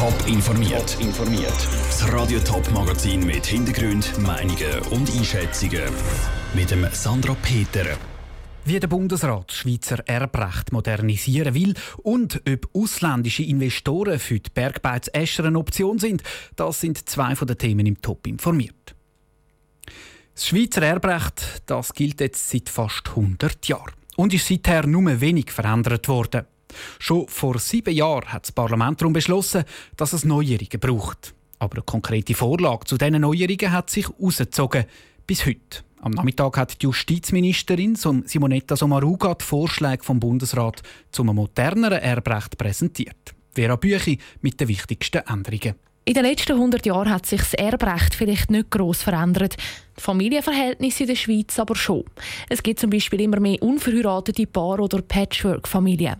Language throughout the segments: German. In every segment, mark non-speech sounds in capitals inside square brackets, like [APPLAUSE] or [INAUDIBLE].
Top informiert. informiert. Das Radio Top Magazin mit Hintergrund, Meinungen und Einschätzungen mit dem Sandra Peter. Wie der Bundesrat Schweizer Erbrecht modernisieren will und ob ausländische Investoren für die Bergbeiz Escher eine Option sind, das sind zwei von den Themen im Top informiert. Das Schweizer Erbrecht das gilt jetzt seit fast 100 Jahren und ist seither nur wenig verändert worden. Schon vor sieben Jahren hat das Parlament darum beschlossen, dass es Neuerungen braucht. Aber eine konkrete Vorlage zu diesen Neuerungen hat sich ausgezogen bis heute. Am Nachmittag hat die Justizministerin Simonetta Sommaruga die Vorschläge vom Bundesrat zum moderneren Erbrecht präsentiert. Vera Büchi mit den wichtigsten Änderungen. In den letzten 100 Jahren hat sich das Erbrecht vielleicht nicht gross verändert. Die Familienverhältnisse in der Schweiz aber schon. Es gibt zum Beispiel immer mehr unverheiratete Paare oder Patchwork-Familien.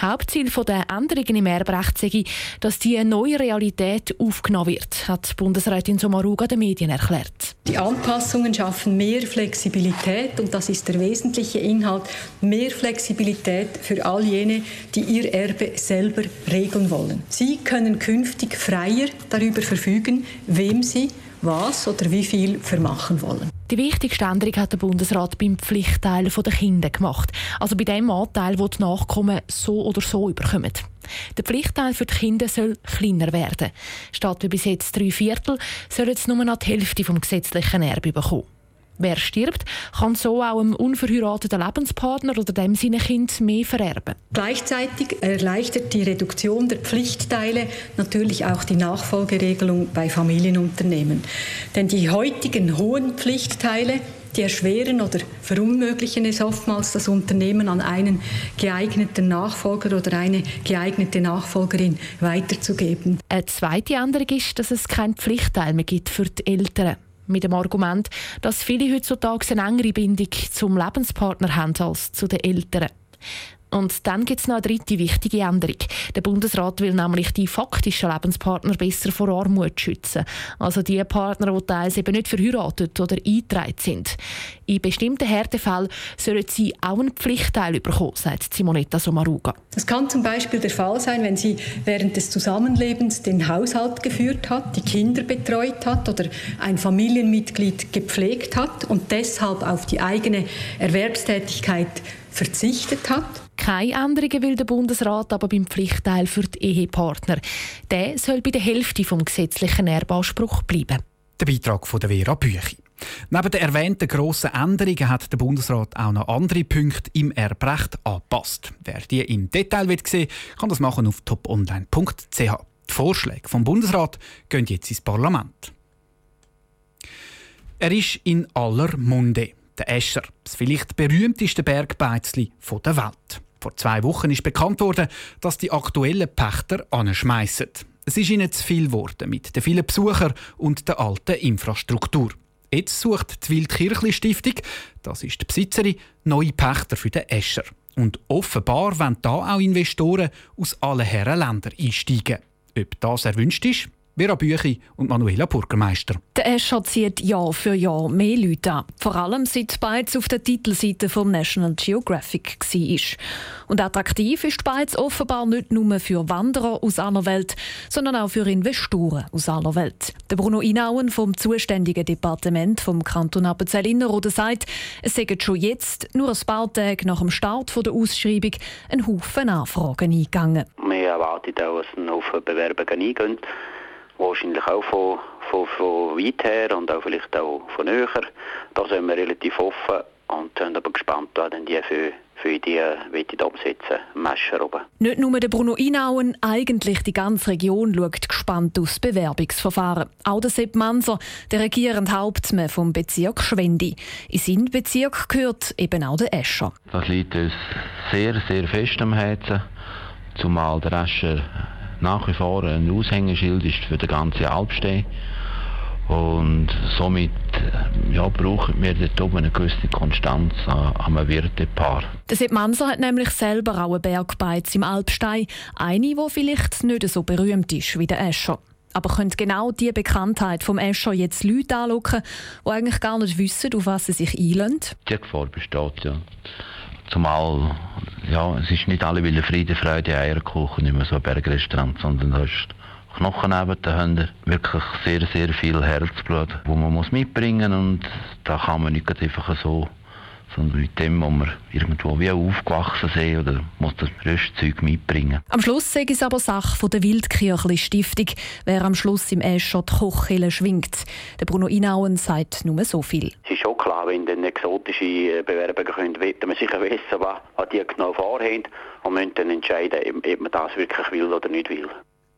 Hauptziel der Änderungen im Erbrecht sei, dass die neue Realität aufgenommen wird, hat Bundesrätin Sommaruga den Medien erklärt. Die Anpassungen schaffen mehr Flexibilität und das ist der wesentliche Inhalt, mehr Flexibilität für all jene, die ihr Erbe selber regeln wollen. Sie können künftig freier darüber verfügen, wem sie was oder wie viel vermachen wollen. Die wichtigste Änderung hat der Bundesrat beim Pflichtteil der Kinder gemacht. Also bei dem Anteil, wo die Nachkommen so oder so überkommen. Der Pflichtteil für die Kinder soll kleiner werden. Statt wie bis jetzt drei Viertel, soll jetzt nur noch die Hälfte vom gesetzlichen Erbe bekommen. Wer stirbt, kann so auch einem unverheirateten Lebenspartner oder dem seine Kind mehr vererben. Gleichzeitig erleichtert die Reduktion der Pflichtteile natürlich auch die Nachfolgeregelung bei Familienunternehmen. Denn die heutigen hohen Pflichtteile die erschweren oder verunmöglichen es oftmals, das Unternehmen an einen geeigneten Nachfolger oder eine geeignete Nachfolgerin weiterzugeben. Eine zweite Änderung ist, dass es keinen Pflichtteil mehr gibt für die Eltern mit dem Argument, dass viele heutzutage eine engere Bindung zum Lebenspartner haben als zu den Eltern. Und dann gibt es noch eine dritte wichtige Änderung. Der Bundesrat will nämlich die faktischen Lebenspartner besser vor Armut schützen. Also die Partner, die teils eben nicht verheiratet oder eingetragen sind. In bestimmten Härtefällen sollen sie auch einen Pflichtteil bekommen, sagt Simonetta Sommaruga. Das kann zum Beispiel der Fall sein, wenn sie während des Zusammenlebens den Haushalt geführt hat, die Kinder betreut hat oder ein Familienmitglied gepflegt hat und deshalb auf die eigene Erwerbstätigkeit verzichtet hat. Keine Änderungen will der Bundesrat aber beim Pflichtteil für die Ehepartner. Der soll bei der Hälfte vom gesetzlichen Erbanspruch bleiben. Der Beitrag von der Vera Büchi. Neben den erwähnten grossen Änderungen hat der Bundesrat auch noch andere Punkte im Erbrecht angepasst. Wer die im Detail will sehen kann das machen auf toponline.ch. Die Vorschläge vom Bundesrat gehen jetzt ins Parlament. Er ist in aller Munde der Escher, das vielleicht berühmteste Bergbeizli der Welt. Vor zwei Wochen ist bekannt worden, dass die aktuellen Pächter anschmeißen. Es ist ihnen zu viel geworden mit den vielen Besuchern und der alten Infrastruktur. Jetzt sucht die Wildkirchli Stiftung, das ist die Besitzerin, neue Pächter für den Escher. Und offenbar wollen da auch Investoren aus allen Herrenländern einsteigen. Ob das erwünscht ist, Vera Büchi und Manuela Burgermeister. Der Escher zieht Jahr für Jahr mehr Leute an. Vor allem seit Beiz auf der Titelseite von National Geographic war. Und attraktiv ist Beiz offenbar nicht nur für Wanderer aus aller Welt, sondern auch für Investoren aus aller Welt. Der Bruno Inauen vom zuständigen Departement vom Kanton Appenzell-Innerrhoden sagt, es seien schon jetzt, nur ein paar Tage nach dem Start der Ausschreibung, ein Haufen Anfragen eingegangen. Wir erwarten auch, dass ein Haufen Bewerbungen eingehen wahrscheinlich auch von, von, von weit her und auch vielleicht auch von näher. Da sind wir relativ offen und sind aber gespannt, was denn die für, für die umsetzen im Mescher oben. Nicht nur der Bruno Inauen, eigentlich die ganze Region schaut gespannt aufs Bewerbungsverfahren. Auch der Sepp Manser, der regierende Hauptmann vom Bezirk Schwendi. In seinen Bezirk gehört eben auch der Escher. Das liegt uns sehr, sehr fest am Herzen, zumal der Escher nach wie vor ein Aushängeschild ist für den ganzen Alpstein. Und somit äh, ja, brauchen wir dort oben eine gewisse Konstanz an, einem Wirtepaar. Der Sepp Manser hat nämlich selber auch einen Bergbeiz im Alpstein. Eine, die vielleicht nicht so berühmt ist wie der Escher. Aber könnte genau diese Bekanntheit vom Escher jetzt Leute anlocken, die eigentlich gar nicht wissen, auf was sie sich einlösen? Die Gefahr besteht, ja. Zumal, ja, es ist nicht alle Wille Friede, Freude, Eierkuchen, immer so ein Bergrestaurant, sondern da ist Knochen haben wirklich sehr, sehr viel Herzblut, das man muss mitbringen muss. Und da kann man nicht einfach so sondern mit dem, wo wir irgendwo wie aufgewachsen sind oder muss das Rüstzeug mitbringen. Am Schluss sage es aber Sache der Wildkirchli Stiftung, wer am Schluss im Escher die Kochkille schwingt. Der Bruno Inauen sagt nur so viel. Es ist schon klar, wenn dann exotische äh, Bewerber können, wird man sicher wissen, was die genau vorhaben und müssen dann entscheiden, ob man das wirklich will oder nicht will.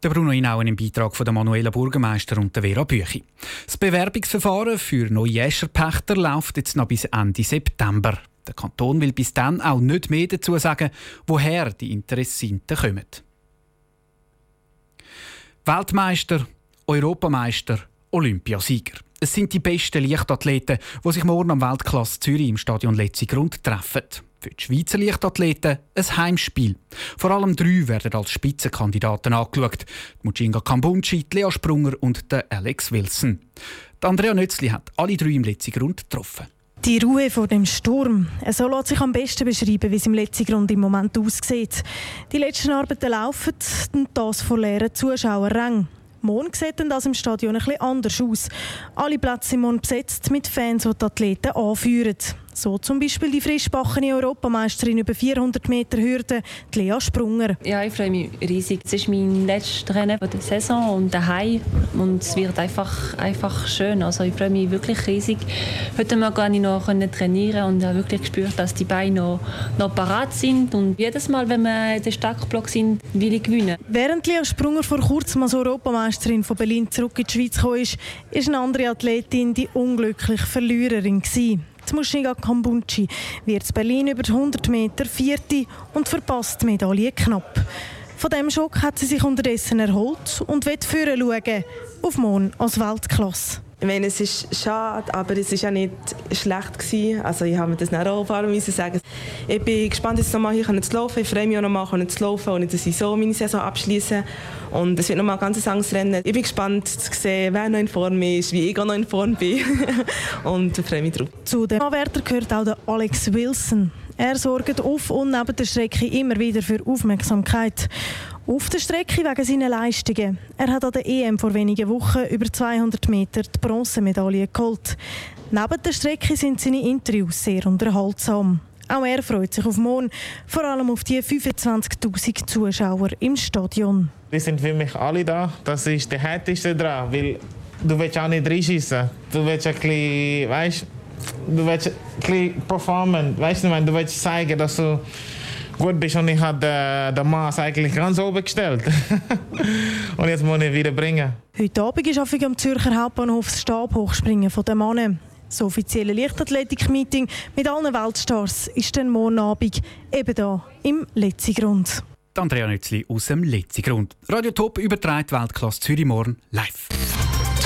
Der Bruno Inauen im Beitrag von der Manuela Bürgermeister und der Vera Büchi. Das Bewerbungsverfahren für neue Escherpächter läuft jetzt noch bis Ende September. Der Kanton will bis dann auch nicht mehr dazu sagen, woher die Interessenten kommen. Weltmeister, Europameister, Olympiasieger. Es sind die besten Leichtathleten, die sich morgen am Weltklasse Zürich im Stadion Letzigrund treffen. Für die Schweizer Leichtathleten ein Heimspiel. Vor allem drei werden als Spitzenkandidaten angeschaut. Mujinga Kambunchi, Lea Sprunger und Alex Wilson. Die Andrea Nötzli hat alle drei im Letzigrund getroffen. Die Ruhe vor dem Sturm. So lässt sich am besten beschreiben, wie es im Letzigrund im Moment aussieht. Die letzten Arbeiten laufen und das vor leeren Zuschauerrängen. Morgen sieht das im Stadion ein anders aus. Alle Plätze sind morgen besetzt mit Fans, die die Athleten anführen. So zum Beispiel die frischbachene Europameisterin über 400 Meter Hürde, Lea Sprunger. Ja, ich freue mich riesig. Es ist mein letztes Rennen der Saison und daheim und es wird einfach, einfach schön. Also ich freue mich wirklich riesig. Heute Morgen konnte ich noch trainieren und habe wirklich gespürt, dass die Beine noch, noch parat sind und jedes Mal, wenn wir in den Startblock sind, will ich gewinnen. Während Lea Sprunger vor kurzem als Europameisterin von Berlin zurück in die Schweiz kam, ist, ist eine andere Athletin die unglückliche Verliererin gewesen. Die Mushiga Kambunchi wird in Berlin über 100 Meter Vierte und verpasst die Medaille knapp. Von diesem Schock hat sie sich unterdessen erholt und wird führen schauen auf morgen als Weltklasse. Ich meine, es ist schade, aber es war ja nicht schlecht gewesen. Also ich habe mir das nicht auch müssen sagen. Ich bin gespannt, jetzt nochmal hier zu laufen. Ich freue mich auch nochmal zu laufen und dass ich so meine Saison abschließe. Und es wird nochmal ein ganz anderes Rennen. Ich bin gespannt zu sehen, wer noch in Form ist, wie ich auch noch in Form bin. [LAUGHS] und ich freue mich drauf. Zu den Anwärtern gehört auch der Alex Wilson. Er sorgt auf und neben der Strecke immer wieder für Aufmerksamkeit. Auf der Strecke wegen seiner Leistungen. Er hat an der EM vor wenigen Wochen über 200 Meter die Bronzemedaille geholt. Neben der Strecke sind seine Interviews sehr unterhaltsam. Auch er freut sich auf morgen, vor allem auf die 25.000 Zuschauer im Stadion. Wir sind für mich alle da. Das ist der härteste dran, weil du willst auch nicht reinschießen. Du willst ein bisschen, weißt, du willst ein bisschen performen. Weißt du, du willst zeigen, dass du gut bist und ich habe den, den Maß eigentlich ganz oben gestellt. [LAUGHS] und jetzt muss ich wieder bringen. Heute Abend ist auf am Zürcher Hauptbahnhof das Stabhochspringen der Männer. Das offizielle Leichtathletik-Meeting mit allen Weltstars ist dann morgen Abend eben hier im Letzigrund. Andrea Nützli aus dem Letzigrund. Radio Top überträgt Weltklasse Zürich morgen live.